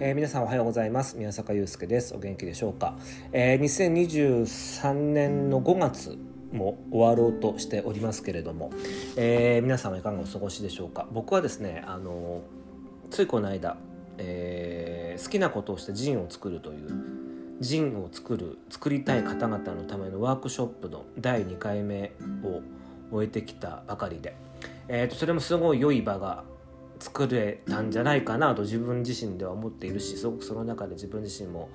えー、皆さんおはようございます。宮坂祐介です。お元気でしょうか、えー、2023年の5月も終わろうとしておりますけれども、えー、皆さんはいかがお過ごしでしょうか？僕はですねあのついこの間、えー、好きなことをしてジンを作るというジンを作る作りたい方々のためのワークショップの第2回目を終えてきたばかりで、えーとそれもすごい良い場が作れたんじゃないかなと自分自身では思っているしすごくその中で自分自身も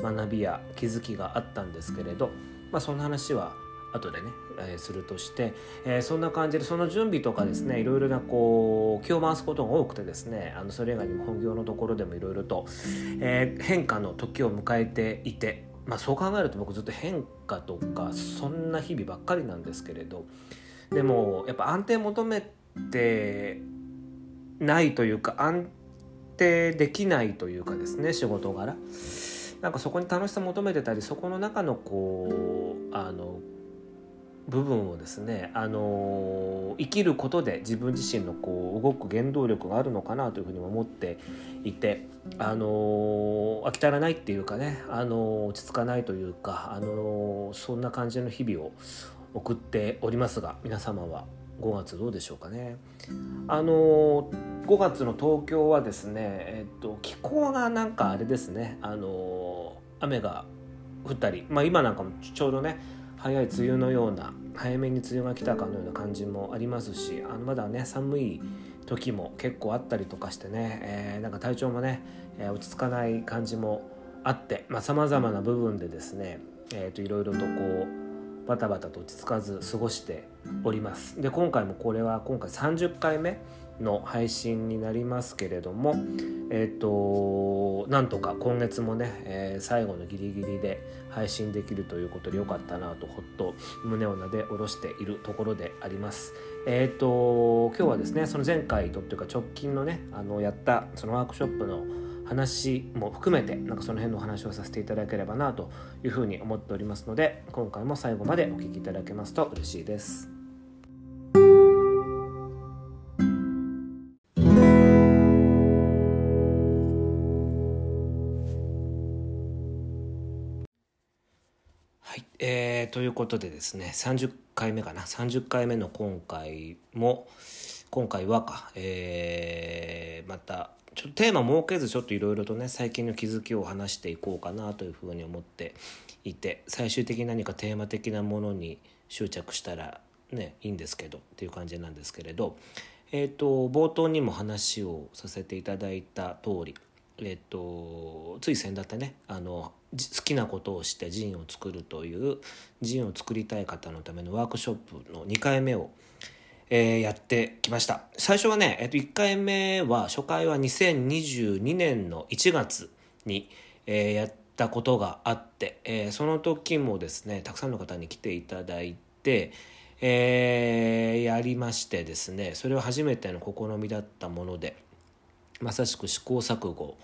学びや気づきがあったんですけれど、まあ、そんな話は後でね、えー、するとして、えー、そんな感じでその準備とかですねいろいろなこう気を回すことが多くてですねあのそれ以外にも本業のところでもいろいろと、えー、変化の時を迎えていて、まあ、そう考えると僕ずっと変化とかそんな日々ばっかりなんですけれどでもやっぱ安定求めてないというか安定できないというかですね仕事柄。なんかそこに楽しさ求めてたりそこの中のこうあの部分をですね、あの生きることで自分自身のこう動く原動力があるのかなというふうに思っていて、あの飽き足らないっていうかね、あの落ち着かないというか、あのそんな感じの日々を送っておりますが皆様は。5月どうでしょうかね。あの5月の東京はですね、えっと、気候がなんかあれですね、あの雨が降ったり、まあ、今なんかもちょうどね早い梅雨のような早めに梅雨が来たかのような感じもありますしあのまだね寒い時も結構あったりとかしてね、えー、なんか体調もね、えー、落ち着かない感じもあってさまざ、まな部分でですね、えーと、といろいろとこうバタバタと落ち着かず過ごしております。で今回もこれは今回30回目の配信になりますけれどもえっ、ー、となんとか今月もね、えー、最後のギリギリで配信できるということでよかったなとほっと胸をなで下ろしているところであります。えっ、ー、と今日はですねその前回とっていうか直近のねあのやったそのワークショップの話も含めてなんかその辺のお話をさせていただければなというふうに思っておりますので今回も最後までお聴きいただけますと嬉しいです。えー、ということでですね30回目かな30回目の今回も今回はか、えー、またちょっとテーマ設けずちょっといろいろとね最近の気づきを話していこうかなというふうに思っていて最終的に何かテーマ的なものに執着したらねいいんですけどっていう感じなんですけれどえっ、ー、と冒頭にも話をさせていただいた通りえっ、とつい先だってねあの好きなことをしてジンを作るというジンを作りたい方のためのワークショップの2回目をえー、やってきました。最初はね、えっ、と、1回目は、初回は2022年の1月に、えー、やったことがあって、えー、その時もですね、たくさんの方に来ていただいて、えー、やりましてですね、それは初めての試みだったもので、まさしく試行錯誤、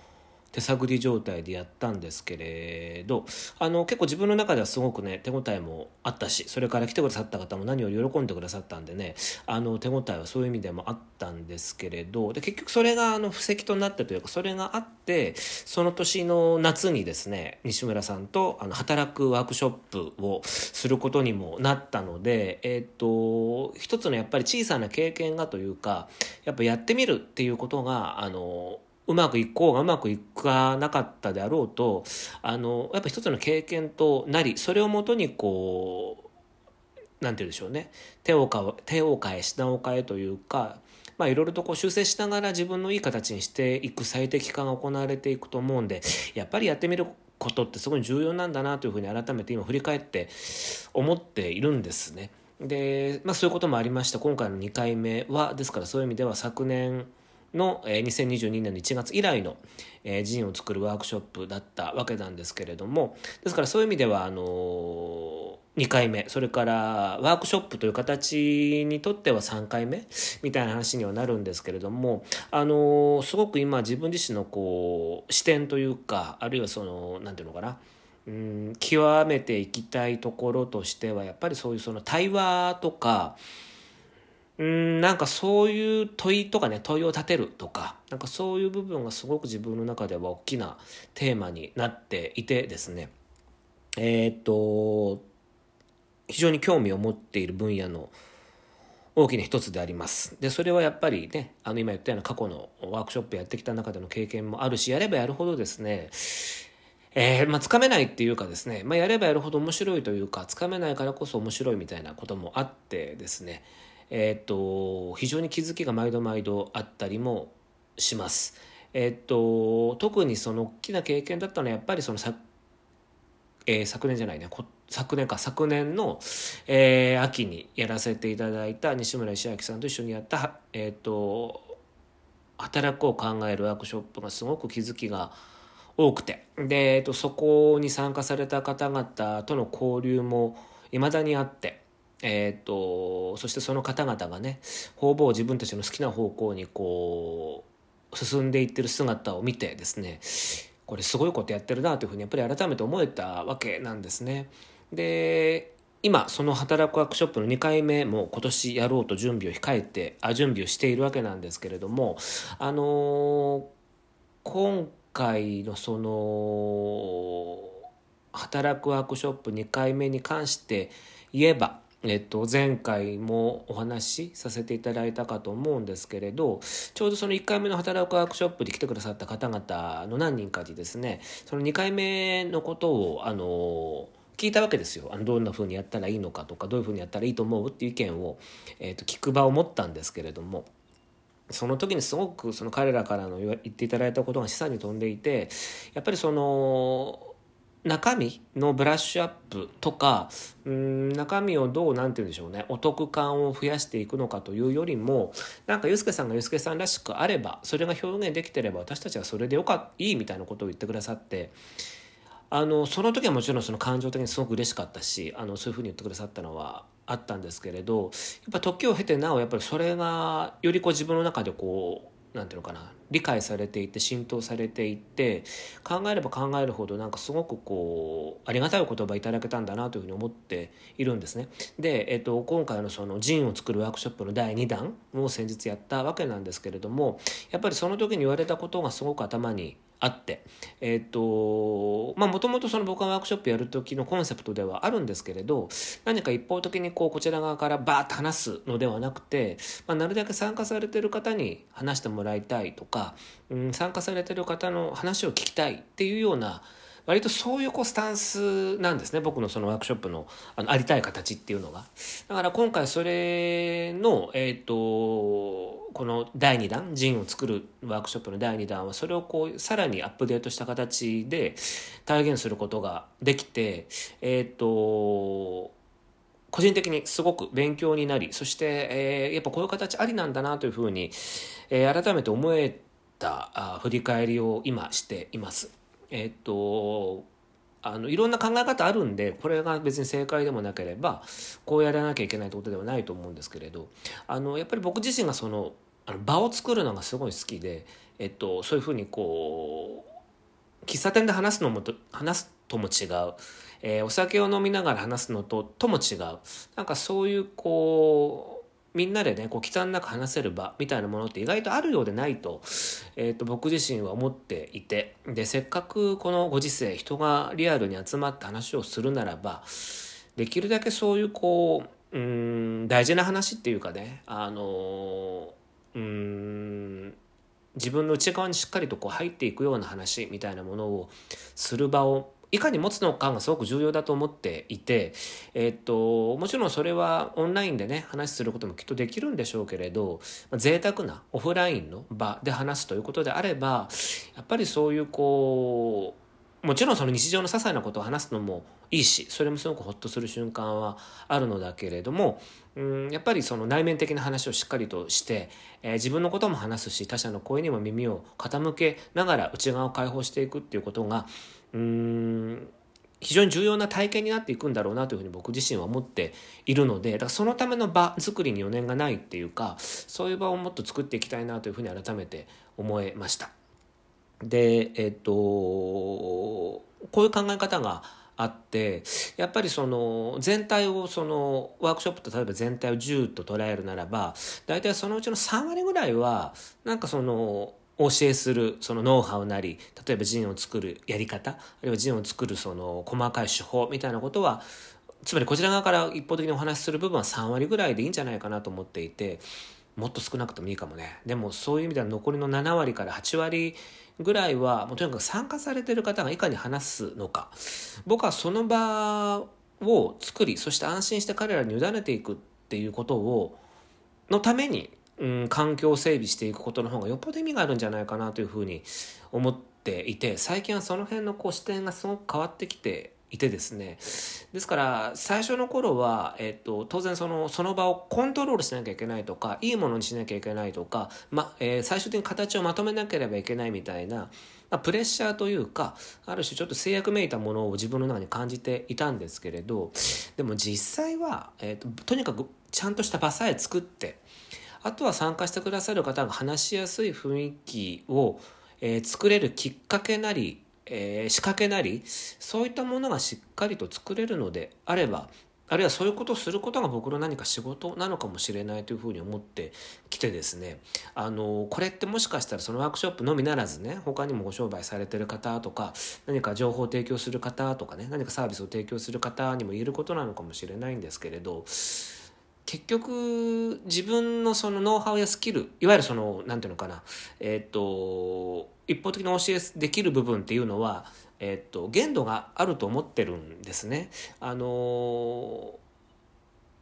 手探り状態でやったんですけれどあの結構自分の中ではすごくね手応えもあったしそれから来てくださった方も何より喜んでくださったんでねあの手応えはそういう意味でもあったんですけれどで結局それがあの布石となってというかそれがあってその年の夏にですね西村さんとあの働くワークショップをすることにもなったのでえっ、と一つのやっぱり小さな経験がというかやっぱやってみるっていうことがあのうまくいこうがうまくいかなかったであろうとあのやっぱ一つの経験となりそれをもとにこうなんて言うんでしょうね手をか手を変え品を変えというかまあいろいろとこう修正しながら自分のいい形にしていく最適化が行われていくと思うんでやっぱりやってみることってすごい重要なんだなというふうに改めて今振り返って思っているんですね。で、まあそういうこともありました今回の2回目はですからそういう意味では昨年の、え2022年の1月以来の、えジンを作るワークショップだったわけなんですけれどもですからそういう意味ではあの2回目それからワークショップという形にとっては3回目みたいな話にはなるんですけれどもあのすごく今自分自身のこう視点というかあるいはその何て言うのかなうん極めていきたいところとしてはやっぱりそういうその対話とかうんなんかそういう問いとかね問いを立てるとかなんかそういう部分がすごく自分の中では大きなテーマになっていてですねえっ、と非常に興味を持っている分野の大きな一つであります。で、それはやっぱりね、あの今言ったような過去のワークショップやってきた中での経験もあるし、やればやるほどですね、えー、まあ、つかめないっていうかですね、まあ、やればやるほど面白いというか、つかめないからこそ面白いみたいなこともあってですね、えっ、と、非常に気づきが毎度毎度あったりもします。えっ、と、特にその大きな経験だったのはやっぱりそのえー、昨年じゃないね昨年か昨年の、えー、秋にやらせていただいた西村石明さんと一緒にやったえっ、と働くを考えるワークショップがすごく気づきが多くてで、えーと、そこに参加された方々との交流もいまだにあって。えーと、そしてその方々がね方々自分たちの好きな方向にこう進んでいってる姿を見てですねこれすごいことやってるなというふうにやっぱり改めて思えたわけなんですね。で今その働くワークショップの2回目も今年やろうと準備を控えてあ準備をしているわけなんですけれどもあの今回のその働くワークショップ2回目に関して言えばえっと、前回もお話しさせていただいたかと思うんですけれどちょうどその1回目の働くワークショップに来てくださった方々の何人かにですねその2回目のことをあの聞いたわけですよあのどんなふうにやったらいいのかとかどういうふうにやったらいいと思うっていう意見を、えっと、聞く場を持ったんですけれども。その時にすごくその彼らからの言っていただいたことが示唆に富んでいてやっぱりその中身のブラッシュアップとかうん中身をどうなんて言うんでしょうねお得感を増やしていくのかというよりもなんかユースケさんがユースケさんらしくあればそれが表現できてれば私たちはそれでよかいいみたいなことを言ってくださってあのその時はもちろんその感情的にすごく嬉しかったしあのそういうふうに言ってくださったのはあったんですけれどやっぱ時を経てなおやっぱりそれがよりこう自分の中でこうなんていうのかな理解されていって浸透されていって考えれば考えるほどなんかすごくこうありがたいお言葉いただけたんだなというふうに思っているんですね。で、えっと、今回のそのジンを作るワークショップの第2弾を先日やったわけなんですけれどもやっぱりその時に言われたことがすごく頭にあって。えっ、とまあもともとその僕がワークショップやる時のコンセプトではあるんですけれど何か一方的にこうこちら側からバーッと話すのではなくて、まあ、なるだけ参加されてる方に話してもらいたいとか、うん、参加されてる方の話を聞きたいっていうような割とそういうこうスタンスなんですね僕のそのワークショップのあのありたい形っていうのが。だから今回それの、えっ、ー、とこの第2弾ジンを作るワークショップの第2弾はそれをこうさらにアップデートした形で体現することができてえっ、ー、と個人的にすごく勉強になりそして、えー、やっぱこういう形ありなんだなというふうに、えー、改めて思えたあ振り返りを今しています。えっとあのいろんな考え方あるんでこれが別に正解でもなければこうやらなきゃいけないってことではないと思うんですけれどあのやっぱり僕自身がそのあの場を作るのがすごい好きで、えっと、そういうふうにこう喫茶店で話すのもと話すとも違う、えー、お酒を飲みながら話すのととも違う。なんかそういうこうみんなでねこう忌憚なく話せる場みたいなものって意外とあるようでないと,、えーと、僕自身は思っていてでせっかくこのご時世人がリアルに集まって話をするならばできるだけそういうこううん大事な話っていうかねあのうん自分の内側にしっかりとこう入っていくような話みたいなものをする場をいかに持つのかがすごく重要だと思っていて、えっと、もちろんそれはオンラインでね話することもきっとできるんでしょうけれど贅沢なオフラインの場で話すということであればやっぱりそういうこうもちろんその日常の些細なことを話すのもいいしそれもすごくホッとする瞬間はあるのだけれどもうんやっぱりその内面的な話をしっかりとして、えー、自分のことも話すし他者の声にも耳を傾けながら内側を解放していくっていうことがうん非常に重要な体験になっていくんだろうなというふうに僕自身は思っているのでだからそのための場作りに余念がないっていうかそういう場をもっと作っていきたいなというふうに改めて思えました。でえっとこういう考え方があってやっぱりその全体をそのワークショップと例えば全体を10と捉えるならば大体そのうちの3割ぐらいはなんかそのお教えするそのノウハウなり例えばジンを作るやり方あるいはジンを作るその細かい手法みたいなことはつまりこちら側から一方的にお話しする部分は3割ぐらいでいいんじゃないかなと思っていてもっと少なくてもいいかもね。でもそういう意味では残りの7割から8割ぐらいはもうとにかく参加されてる方がいかに話すのか。僕はその場を作りそして安心して彼らに委ねていくっていうことをのために、うん、環境を整備していくことの方がよっぽど意味があるんじゃないかなというふうに思っていて最近はその辺のこう視点がすごく変わってきていてですね。ですから最初の頃は、えっと、当然そのその場をコントロールしなきゃいけないとかいいものにしなきゃいけないとか、まえー、最終的に形をまとめなければいけないみたいな、まあ、プレッシャーというかある種ちょっと制約めいたものを自分の中に感じていたんですけれどでも実際は、えっと、とにかくちゃんとした場さえ作ってあとは参加してくださる方が話しやすい雰囲気を、えー、作れるきっかけなりえー、仕掛けなりそういったものがしっかりと作れるのであればあるいはそういうことをすることが僕の何か仕事なのかもしれないというふうに思ってきてですね。あのこれってもしかしたらそのワークショップのみならずね他にもご商売されてる方とか何か情報を提供する方とかね何かサービスを提供する方にも言えることなのかもしれないんですけれど結局自分のそのノウハウやスキルいわゆるその何て言うのかなえっ、と一方的に教えできる部分っていうのは、えっ、と限度があると思ってるんですね。あの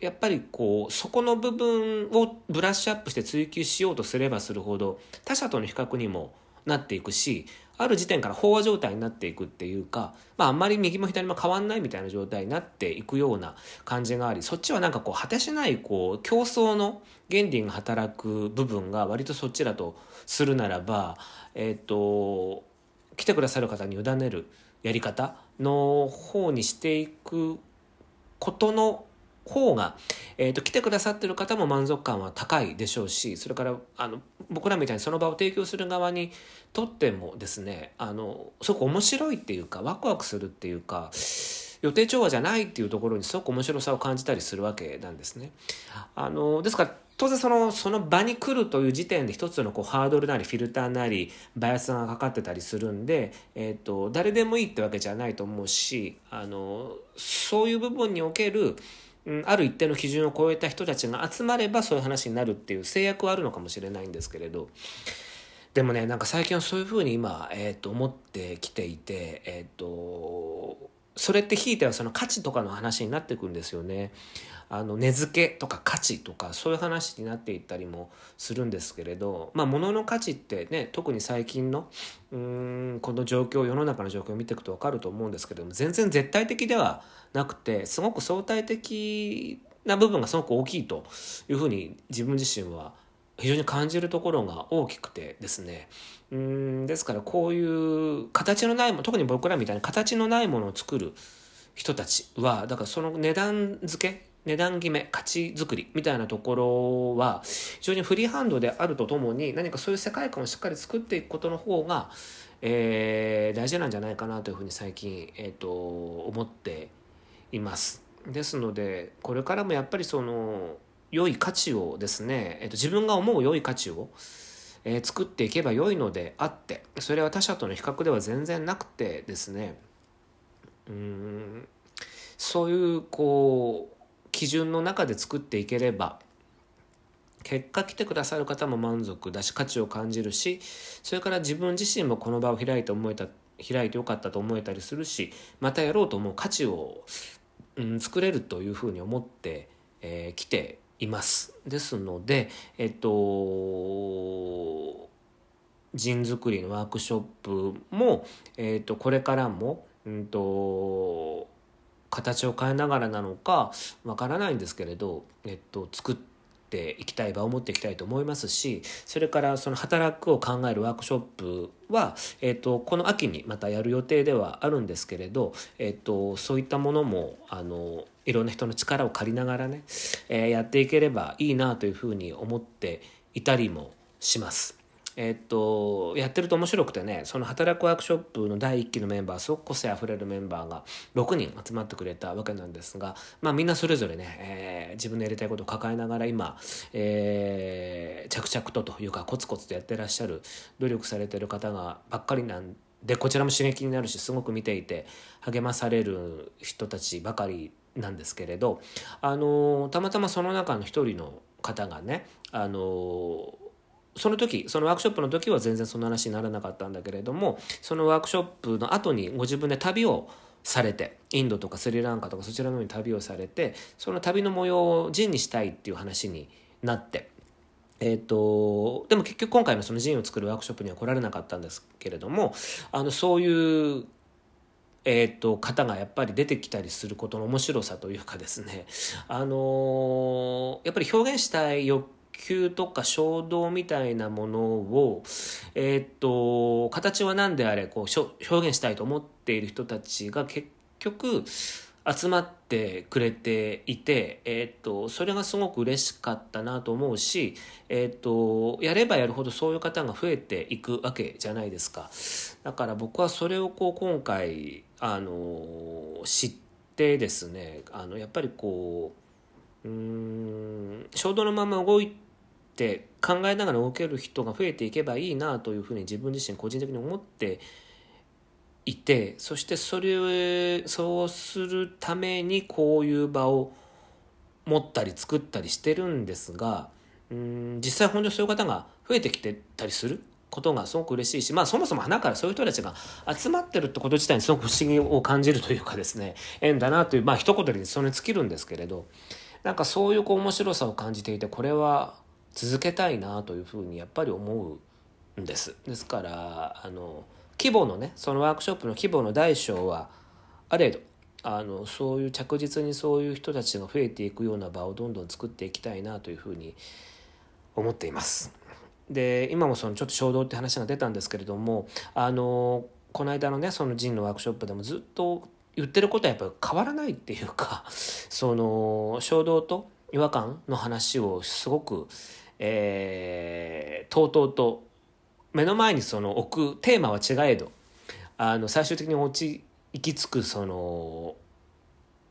やっぱりこうそこの部分をブラッシュアップして追求しようとすればするほど他者との比較にもなっていくしある時点から飽和状態になっていくっていうか、まあ、あんまり右も左も変わんないみたいな状態になっていくような感じがありそっちはなんかこう果てしないこう競争の原理が働く部分が割とそっちだとするならば、え、ー、と来てくださる方に委ねるやり方の方にしていくことの方が、えーと、来てくださってる方も満足感は高いでしょうしそれからあの僕らみたいにその場を提供する側にとってもですねあのすごく面白いっていうかワクワクするっていうか予定調和じゃないっていうところにすごく面白さを感じたりするわけなんですね。あのですから当然そのその場に来るという時点で一つのこうハードルなりフィルターなりバイアスがかかってたりするんで、えーと誰でもいいってわけじゃないと思うしあのそういう部分におけるうん、ある一定の基準を超えた人たちが集まればそういう話になるっていう制約はあるのかもしれないんですけれどでもねなんか最近はそういうふうに今、えー、と思ってきていて、えーと、それってひいてはその価値とかの話になってくんですよね。あの値付けとか価値とかそういう話になっていったりもするんですけれどまあ物の価値ってね特に最近のうんこの状況世の中の状況を見ていくと分かると思うんですけれども全然絶対的ではなくてすごく相対的な部分がすごく大きいというふうに自分自身は非常に感じるところが大きくてですね。うんですからこういう形のないも特に僕らみたいに形のないものを作る人たちはだからその値段付け値段決め価値づくりみたいなところは非常にフリーハンドであるとともに何かそういう世界観をしっかり作っていくことの方が、えー、大事なんじゃないかなというふうに最近、えーと、思っています。ですのでこれからもやっぱりその良い価値をですね、えーと、自分が思う良い価値を、えー、作っていけば良いのであってそれは他者との比較では全然なくてですねうんそういうこう基準の中で作っていければ結果来てくださる方も満足だし価値を感じるしそれから自分自身もこの場を開いて思えた開いてよかったと思えたりするしまたやろうと思う価値を、うん、作れるというふうに思ってき、えー、ています。ですのでえっと人作りのワークショップも、えっと、これからも、うんと形を変えながらなのかわからないんですけれど、えっと、作っていきたい場を持っていきたいと思いますしそれからその働くを考えるワークショップは、えっと、この秋にまたやる予定ではあるんですけれど、えっと、そういったものもあのいろんな人の力を借りながらね、えー、やっていければいいなというふうに思っていたりもします。えっと、やってると面白くてねその働くワークショップの第1期のメンバーすごく個性あふれるメンバーが6人集まってくれたわけなんですが、まあ、みんなそれぞれね、えー、自分のやりたいことを抱えながら今、えー、着々とというかコツコツとやってらっしゃる努力されてる方がばっかりなんでこちらも刺激になるしすごく見ていて励まされる人たちばかりなんですけれどあのたまたまその中の一人の方がねあのその時そのワークショップの時は全然その話にならなかったんだけれどもそのワークショップの後にご自分で旅をされてインドとかスリランカとかそちらの方に旅をされてその旅の模様をジンにしたいっていう話になってえーと、でも結局今回のそのジンを作るワークショップには来られなかったんですけれどもあのそういう、えーと、方がやっぱり出てきたりすることの面白さというかですねあのやっぱり表現したい欲求とか衝動みたいなものを、えーと、形は何であれこう表現したいと思っている人たちが結局集まってくれていて、えーと、それがすごく嬉しかったなと思うし、えーと、やればやるほどそういう方が増えていくわけじゃないですか。だから僕はそれをこう今回あの知ってですねあのやっぱりこううん衝動のまま動いてって考えながら動ける人が増えていけばいいなというふうに自分自身個人的に思っていてそしてそれそうするためにこういう場を持ったり作ったりしてるんですがうん実際本当にそういう方が増えてきてたりすることがすごく嬉しいしまあそもそも花からそういう人たちが集まってるってこと自体にすごく不思議を感じるというかですね縁だなというまあ一言でそれに尽きるんですけれどなんかそういうこう面白さを感じていてこれは続けたいなというふうにやっぱり思うんです。ですからあの規模のねそのワークショップの規模の大小はあれどあのそういう着実にそういう人たちが増えていくような場をどんどん作っていきたいなというふうに思っています。で今もそのちょっと衝動って話が出たんですけれどもあのこの間のねそのジンのワークショップでもずっと言ってることはやっぱり変わらないっていうかその衝動と違和感の話をすごく、えー、とうとうと目の前にその置くテーマは違えどあの最終的に落ち行き着くその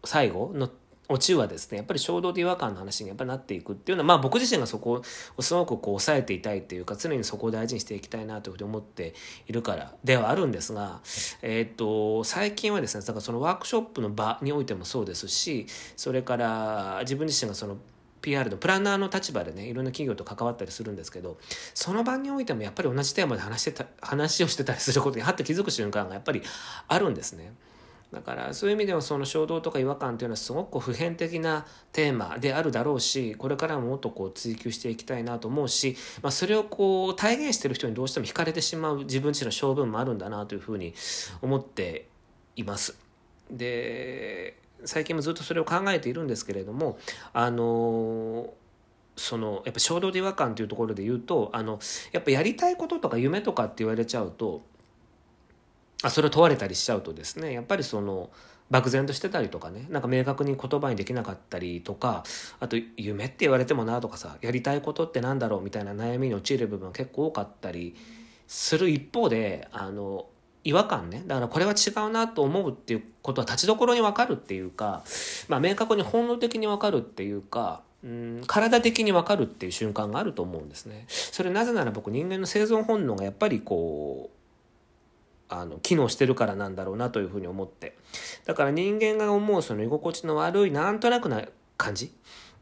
最後のオチはですねやっぱり衝動と違和感の話にやっぱなっていくっていうのはまあ僕自身がそこをすごくこう抑えていたいっていうか常にそこを大事にしていきたいなというふうに思っているからではあるんですが、えー、と最近はですねだからそのワークショップの場においてもそうですしそれから自分自身がその PR のプランナーの立場でねいろんな企業と関わったりするんですけどその場においてもやっぱり同じテーマで話してた話をしてたりすることにはって気づく瞬間がやっぱりあるんですね。だからそういう意味ではその衝動とか違和感というのはすごく普遍的なテーマであるだろうしこれからももっとこう追求していきたいなと思うし、まあ、それをこう体現してる人にどうしても惹かれてしまう自分自身の性分もあるんだなというふうに思っています。で最近もずっとそれを考えているんですけれどもあのそのやっぱ衝動で違和感というところで言うとあのやっぱやりたいこととか夢とかって言われちゃうとあそれを問われたりしちゃうとですねやっぱりその漠然としてたりとかねなんか明確に言葉にできなかったりとかあと夢って言われてもなとかさやりたいことってなんだろうみたいな悩みに陥る部分は結構多かったりする一方であの違和感ね。だからこれは違うなと思うっていうことは立ちどころに分かるっていうか、まあ、明確に本能的に分かるっていうかうん体的に分かるっていう瞬間があると思うんですね。それなぜなら僕人間の生存本能がやっぱりこうあの機能してるからなんだろうなというふうに思って。だから人間が思うその居心地の悪いなんとなくな感じ。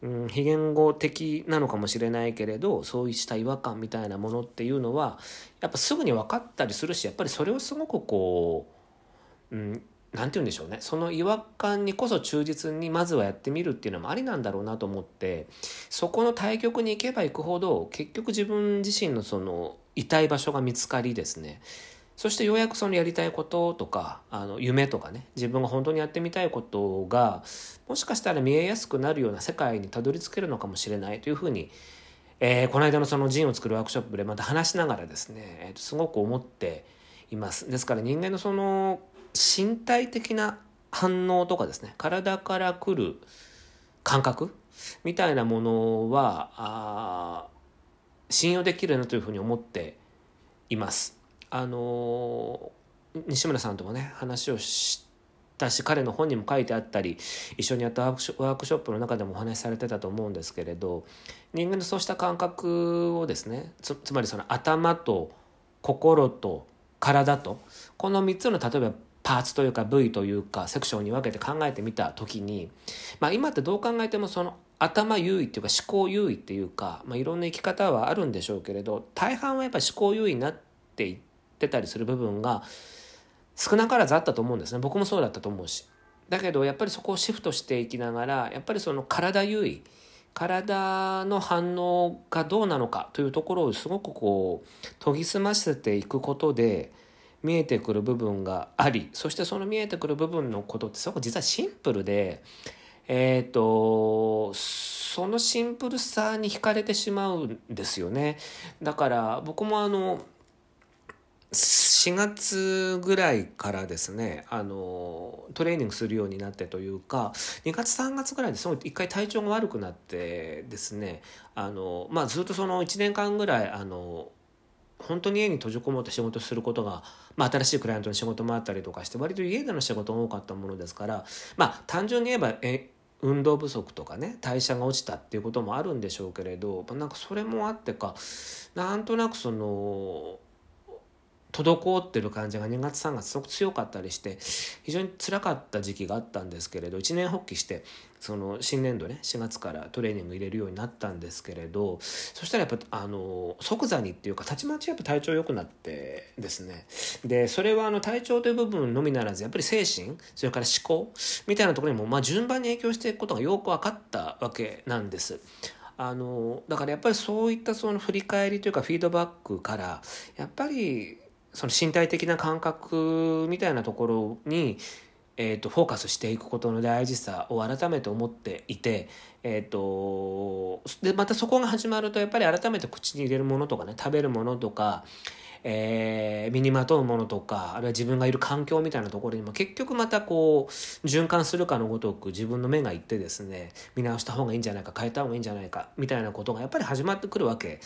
うん、非言語的なのかもしれないけれどそうした違和感みたいなものっていうのはやっぱすぐに分かったりするしやっぱりそれをすごくこう、うん、なんて言うんでしょうね。その違和感にこそ忠実にまずはやってみるっていうのもありなんだろうなと思ってそこの対局に行けば行くほど結局自分自身のその痛い場所が見つかりですね。そしてようやくそのやりたいこととかあの夢とかね自分が本当にやってみたいことがもしかしたら見えやすくなるような世界にたどり着けるのかもしれないというふうに、えー、この間のそのジンを作るワークショップでまた話しながらですね、えー、すごく思っています。ですから人間のその身体的な反応とかですね体から来る感覚みたいなものはあ信用できるなというふうに思っています。あの西村さんともね話をしたし彼の本にも書いてあったり一緒にやったワークショップの中でもお話しされてたと思うんですけれど人間のそうした感覚をですねつつまりその頭と心と体とこの3つの例えばパーツというか部位というかセクションに分けて考えてみた時に、まあ、今ってどう考えてもその頭優位っていうか思考優位っていうか、まあ、いろんな生き方はあるんでしょうけれど大半はやっぱ思考優位になっていてってたりする部分が少なからずあったと思うんですね僕もそうだったと思うし。だけどやっぱりそこをシフトしていきながらやっぱりその体優位体の反応がどうなのかというところをすごくこう研ぎ澄ませていくことで見えてくる部分がありそしてその見えてくる部分のことってすごく実はシンプルでえっ、ー、とそのシンプルさに惹かれてしまうんですよねだから僕もあの4月ぐらいからですねあのトレーニングするようになってというか2月3月ぐらいですごい一回体調が悪くなってですねあの、まあ、ずっとその1年間ぐらいあの本当に家に閉じこもって仕事することが、まあ、新しいクライアントの仕事もあったりとかして割と家での仕事が多かったものですからまあ単純に言えばえ運動不足とかね代謝が落ちたっていうこともあるんでしょうけれどなんかそれもあってかなんとなくその滞ってる感じが2月3月すごく強かったりして非常につらかった時期があったんですけれど一年発起してその新年度ね4月からトレーニング入れるようになったんですけれどそしたらやっぱあの即座にっていうかたちまちやっぱ体調良くなってですねでそれはあの体調という部分のみならずやっぱり精神それから思考みたいなところにもまあ順番に影響していくことがよく分かったわけなんです。あのだからやっぱりそういったその振り返りというかフィードバックからやっぱりその身体的な感覚みたいなところに、えーと、フォーカスしていくことの大事さを改めて思っていて、えーと、でまたそこが始まるとやっぱり改めて口に入れるものとかね食べるものとか、えー、身にまとうものとかあるいは自分がいる環境みたいなところにも結局またこう循環するかのごとく自分の目がいってですね見直した方がいいんじゃないか変えた方がいいんじゃないかみたいなことがやっぱり始まってくるわけ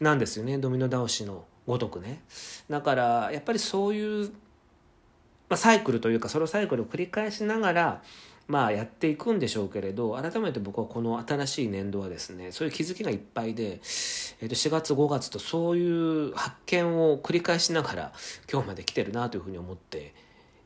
なんですよね。ドミノ倒しのごとくね。だからやっぱりそういう、まあ、サイクルというかそのサイクルを繰り返しながらまあやっていくんでしょうけれど改めて僕はこの新しい年度はですねそういう気づきがいっぱいで、えー、と4月5月とそういう発見を繰り返しながら今日まで来てるなというふうに思って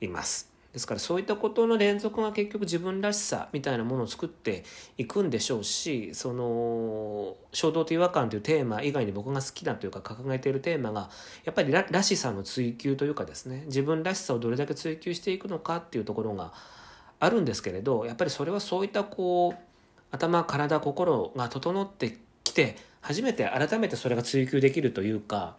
います。ですからそういったことの連続が結局自分らしさみたいなものを作っていくんでしょうしその衝動と違和感というテーマ以外に僕が好きだというか掲げているテーマがやっぱりららしさの追求というかですね自分らしさをどれだけ追求していくのかっていうところがあるんですけれどやっぱりそれはそういったこう頭体心が整ってきて初めて改めてそれが追求できるというか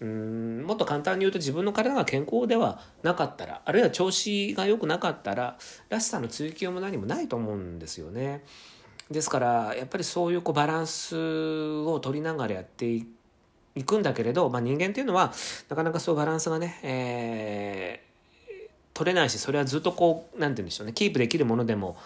うんもっと簡単に言うと自分の体が健康ではなかったらあるいは調子が良くなかったららしさの追求も何もないと思うんですよね。ですからやっぱりそういうこうバランスを取りながらやっていくんだけれど、まあ、人間っていうのはなかなかそうバランスがね、えー、取れないしそれはずっとこう何て言うんでしょうねキープできるものでも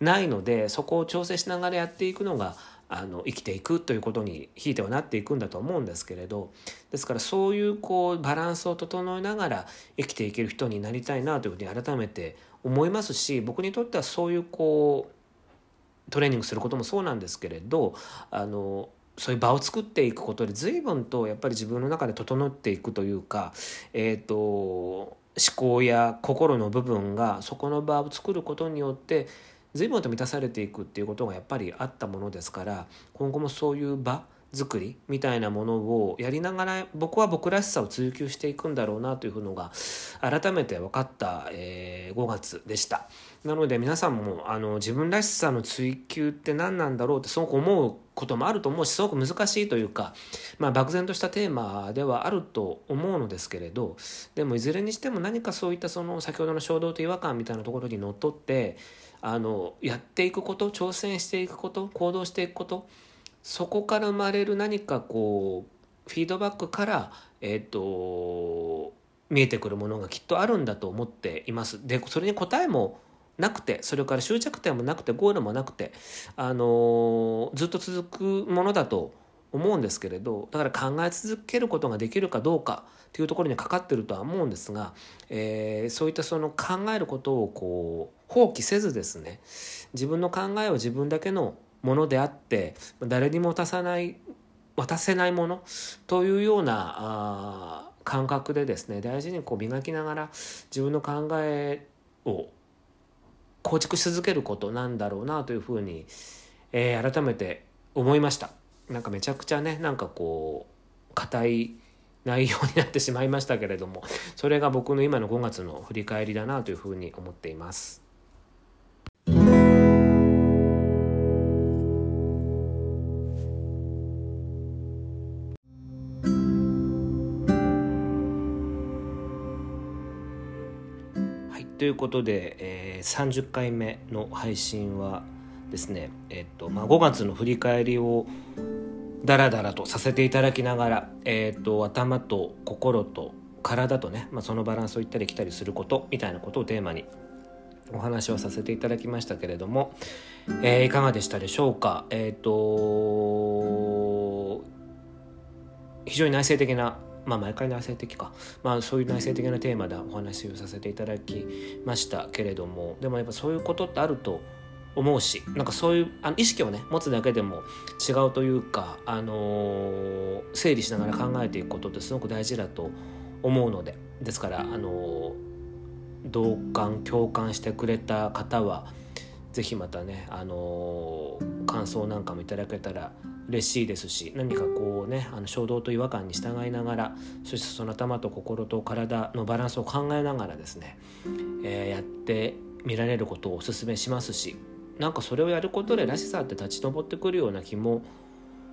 ないのでそこを調整しながらやっていくのがあの生きていくということにひいてはなっていくんだと思うんですけれどですからそういうこうバランスを整えながら生きていける人になりたいなというふうに改めて思いますし僕にとってはそういうこうトレーニングすることもそうなんですけれどあのそういう場を作っていくことで随分とやっぱり自分の中で整っていくというか、えーと、思考や心の部分がそこの場を作ることによって随分と満たされていくっていうことがやっぱりあったものですから今後もそういう場作りみたいなものをやりながら僕は僕らしさを追求していくんだろうなというのが改めて分かった、えー、5月でした。なので皆さんもあの自分らしさの追求って何なんだろうってすごく思うこともあると思うしすごく難しいというか、まあ、漠然としたテーマではあると思うのですけれどでもいずれにしても何かそういったその先ほどの衝動と違和感みたいなところにのっとってあのやっていくこと挑戦していくこと行動していくことそこから生まれる何かこうフィードバックから、えーと、見えてくるものがきっとあるんだと思っています。でそれに答えもなくてそれから終着点もなくてゴールもなくて、あのずっと続くものだと思うんですけれどだから考え続けることができるかどうかっていうところにかかってるとは思うんですが、えー、そういったその考えることをこう放棄せずですね自分の考えは自分だけのものであって誰にも渡さない渡せないものというようなあ感覚でですね大事にこう磨きながら自分の考えを構築し続けることなんだろうなというふうに、えー、改めて思いました。なんかめちゃくちゃねなんかこう硬い内容になってしまいましたけれどもそれが僕の今の5月の振り返りだなというふうに思っています。ということで、えー、30回目の配信はですね、えっとまあ、5月の振り返りをダラダラとさせていただきながら、えっと頭と心と体とね、まあ、そのバランスを行ったり来たりすることみたいなことをテーマにお話をさせていただきましたけれども、えー、いかがでしたでしょうか？えっ、と非常に内省的なまあ、毎回内省的か、まあ、そういう内省的なテーマでお話をさせていただきましたけれどもでもやっぱそういうことってあると思うしなんかそういうあの意識をね持つだけでも違うというか、あのー、整理しながら考えていくことってすごく大事だと思うのでですから、あのー、同感共感してくれた方は是非またね、あのー、感想なんかもいただけたら嬉しいですし何かこうねあの衝動と違和感に従いながらそしてその頭と心と体のバランスを考えながらですね、えー、やってみられることをお勧めしますしなんかそれをやることでらしさって立ち上ってくるような気も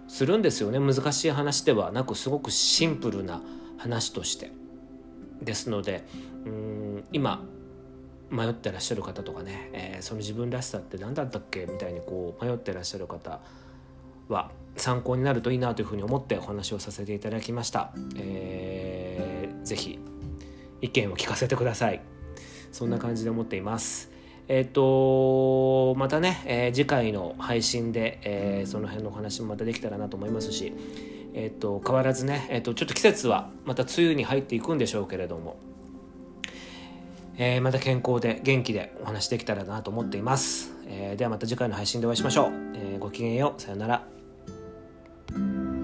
するんですよね難しい話ではなくすごくシンプルな話として。ですのでうん今迷ってらっしゃる方とかね、えー、その自分らしさって何だったっけみたいにこう迷ってらっしゃる方は参考になるといいなというふうに思ってお話をさせていただきました。えー、ぜひ意見を聞かせてください。そんな感じで思っています。えっ、ー、とまたね、えー、次回の配信で、えー、その辺のお話もまたできたらなと思いますし、えっ、と変わらずね、えっとちょっと季節はまた梅雨に入っていくんでしょうけれども、えまた健康で元気でお話できたらなと思っています。えではまた次回の配信でお会いしましょう。えごきげんよう。さよなら。